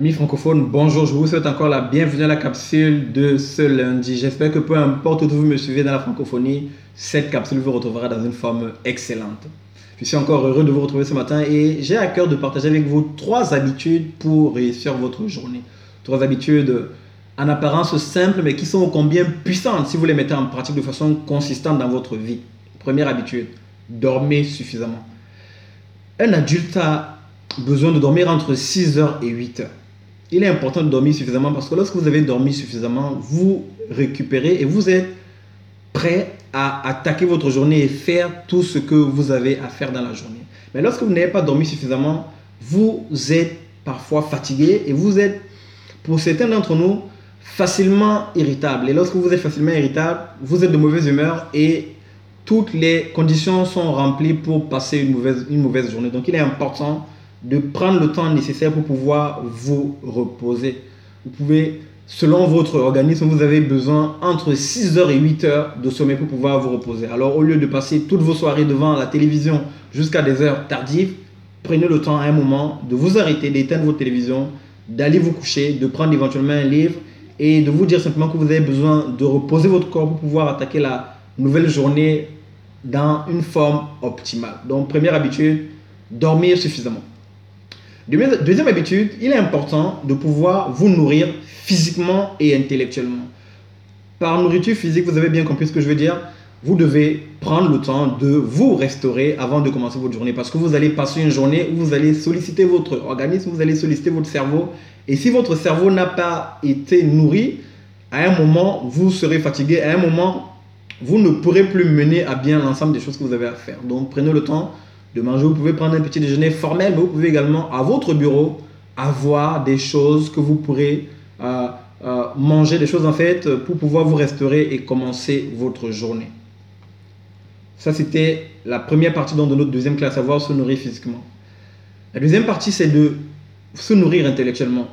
Amis francophones, bonjour, je vous souhaite encore la bienvenue à la capsule de ce lundi. J'espère que peu importe où vous me suivez dans la francophonie, cette capsule vous retrouvera dans une forme excellente. Je suis encore heureux de vous retrouver ce matin et j'ai à cœur de partager avec vous trois habitudes pour réussir votre journée. Trois habitudes en apparence simples mais qui sont combien puissantes si vous les mettez en pratique de façon consistante dans votre vie. Première habitude, dormez suffisamment. Un adulte a besoin de dormir entre 6 heures et 8 heures il est important de dormir suffisamment parce que lorsque vous avez dormi suffisamment, vous récupérez et vous êtes prêt à attaquer votre journée et faire tout ce que vous avez à faire dans la journée. Mais lorsque vous n'avez pas dormi suffisamment, vous êtes parfois fatigué et vous êtes, pour certains d'entre nous, facilement irritable. Et lorsque vous êtes facilement irritable, vous êtes de mauvaise humeur et toutes les conditions sont remplies pour passer une mauvaise, une mauvaise journée. Donc il est important de prendre le temps nécessaire pour pouvoir vous reposer. Vous pouvez, selon votre organisme, vous avez besoin entre 6 heures et 8 heures de sommeil pour pouvoir vous reposer. Alors au lieu de passer toutes vos soirées devant la télévision jusqu'à des heures tardives, prenez le temps à un moment de vous arrêter, d'éteindre votre télévision, d'aller vous coucher, de prendre éventuellement un livre et de vous dire simplement que vous avez besoin de reposer votre corps pour pouvoir attaquer la nouvelle journée dans une forme optimale. Donc première habitude, dormir suffisamment. Deuxième habitude, il est important de pouvoir vous nourrir physiquement et intellectuellement. Par nourriture physique, vous avez bien compris ce que je veux dire. Vous devez prendre le temps de vous restaurer avant de commencer votre journée parce que vous allez passer une journée où vous allez solliciter votre organisme, vous allez solliciter votre cerveau. Et si votre cerveau n'a pas été nourri, à un moment, vous serez fatigué. À un moment, vous ne pourrez plus mener à bien l'ensemble des choses que vous avez à faire. Donc prenez le temps de manger. Vous pouvez prendre un petit déjeuner formel, mais vous pouvez également, à votre bureau, avoir des choses que vous pourrez euh, euh, manger, des choses en fait, pour pouvoir vous restaurer et commencer votre journée. Ça, c'était la première partie de notre deuxième classe, savoir se nourrir physiquement. La deuxième partie, c'est de se nourrir intellectuellement.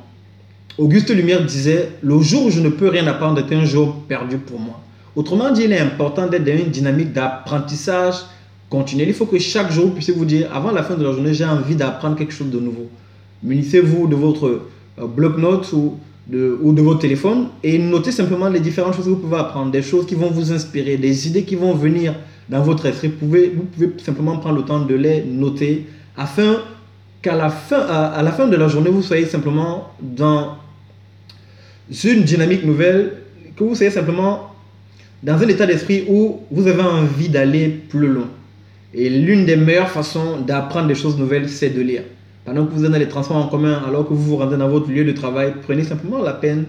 Auguste Lumière disait, le jour où je ne peux rien apprendre est un jour perdu pour moi. Autrement dit, il est important d'être dans une dynamique d'apprentissage continuez. Il faut que chaque jour, vous puissiez vous dire, avant la fin de la journée, j'ai envie d'apprendre quelque chose de nouveau. Munissez-vous de votre euh, bloc-notes ou de, votre téléphone et notez simplement les différentes choses que vous pouvez apprendre, des choses qui vont vous inspirer, des idées qui vont venir dans votre esprit. Vous pouvez, simplement prendre le temps de les noter afin qu'à la fin de la journée, vous soyez simplement dans une dynamique nouvelle, que vous soyez simplement dans un état d'esprit où vous avez envie d'aller plus loin. Et l'une des meilleures façons d'apprendre des choses nouvelles, c'est de lire. Pendant que vous êtes dans les transports en commun, alors que vous vous rendez dans votre lieu de travail, prenez simplement la peine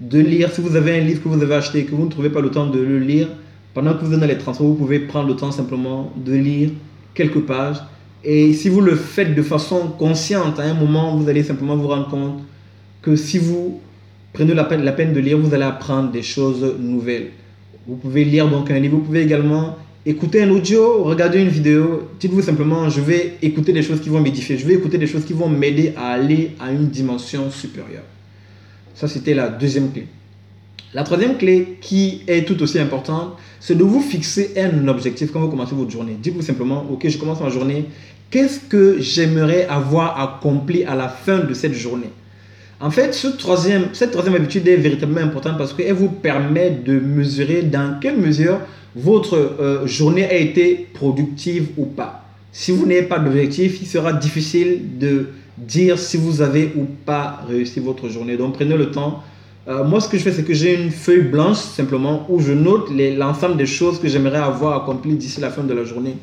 de lire. Si vous avez un livre que vous avez acheté et que vous ne trouvez pas le temps de le lire, pendant que vous êtes dans les transports, vous pouvez prendre le temps simplement de lire quelques pages. Et si vous le faites de façon consciente, à un moment, vous allez simplement vous rendre compte que si vous prenez la peine, de lire, vous allez apprendre des choses nouvelles. Vous pouvez lire donc un livre, vous pouvez également écoutez un audio, regardez une vidéo, dites-vous simplement, je vais écouter des choses qui vont m'édifier, je vais écouter des choses qui vont m'aider à aller à une dimension supérieure. Ça, c'était la deuxième clé. La troisième clé, qui est tout aussi importante, c'est de vous fixer un objectif quand vous commencez votre journée. Dites-vous simplement, ok, je commence ma journée, qu'est-ce que j'aimerais avoir accompli à la fin de cette journée? En fait, cette troisième habitude est véritablement importante parce qu'elle vous permet de mesurer dans quelle mesure votre euh, journée a été productive ou pas. Si vous n'avez pas d'objectif, il sera difficile de dire si vous avez ou pas réussi votre journée. Donc prenez le temps. Euh, moi, ce que je fais, c'est que j'ai une feuille blanche simplement où je note l'ensemble des choses que j'aimerais avoir accomplies d'ici la fin de la journée.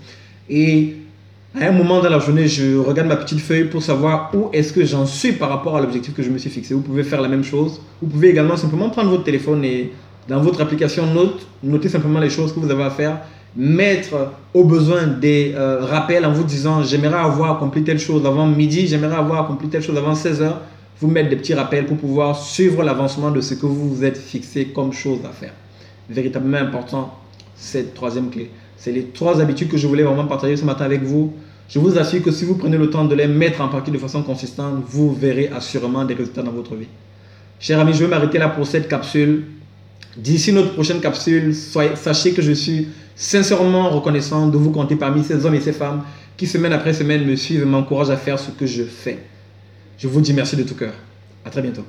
À un moment dans la journée, je regarde ma petite feuille pour savoir où est-ce que j'en suis par rapport à l'objectif que je me suis fixé. Vous pouvez faire la même chose. Vous pouvez également simplement prendre votre téléphone et dans votre application Note, notez simplement les choses que vous avez à faire, mettre au besoin des euh, rappels en vous disant j'aimerais avoir accompli telle chose avant midi, j'aimerais avoir accompli telle chose avant 16 heures. Vous mettre des petits rappels pour pouvoir suivre l'avancement de ce que vous vous êtes fixé comme chose à faire. Véritablement important, cette troisième clé. C'est les trois habitudes que je voulais vraiment partager ce matin avec vous. Je vous assure que si vous prenez le temps de les mettre en pratique de façon consistante, vous verrez assurément des résultats dans votre vie. Chers amis, je vais m'arrêter là pour cette capsule. D'ici notre prochaine capsule, sachez que je suis sincèrement reconnaissant de vous compter parmi ces hommes et ces femmes qui semaine après semaine me suivent et m'encouragent à faire ce que je fais. Je vous dis merci de tout cœur. À très bientôt.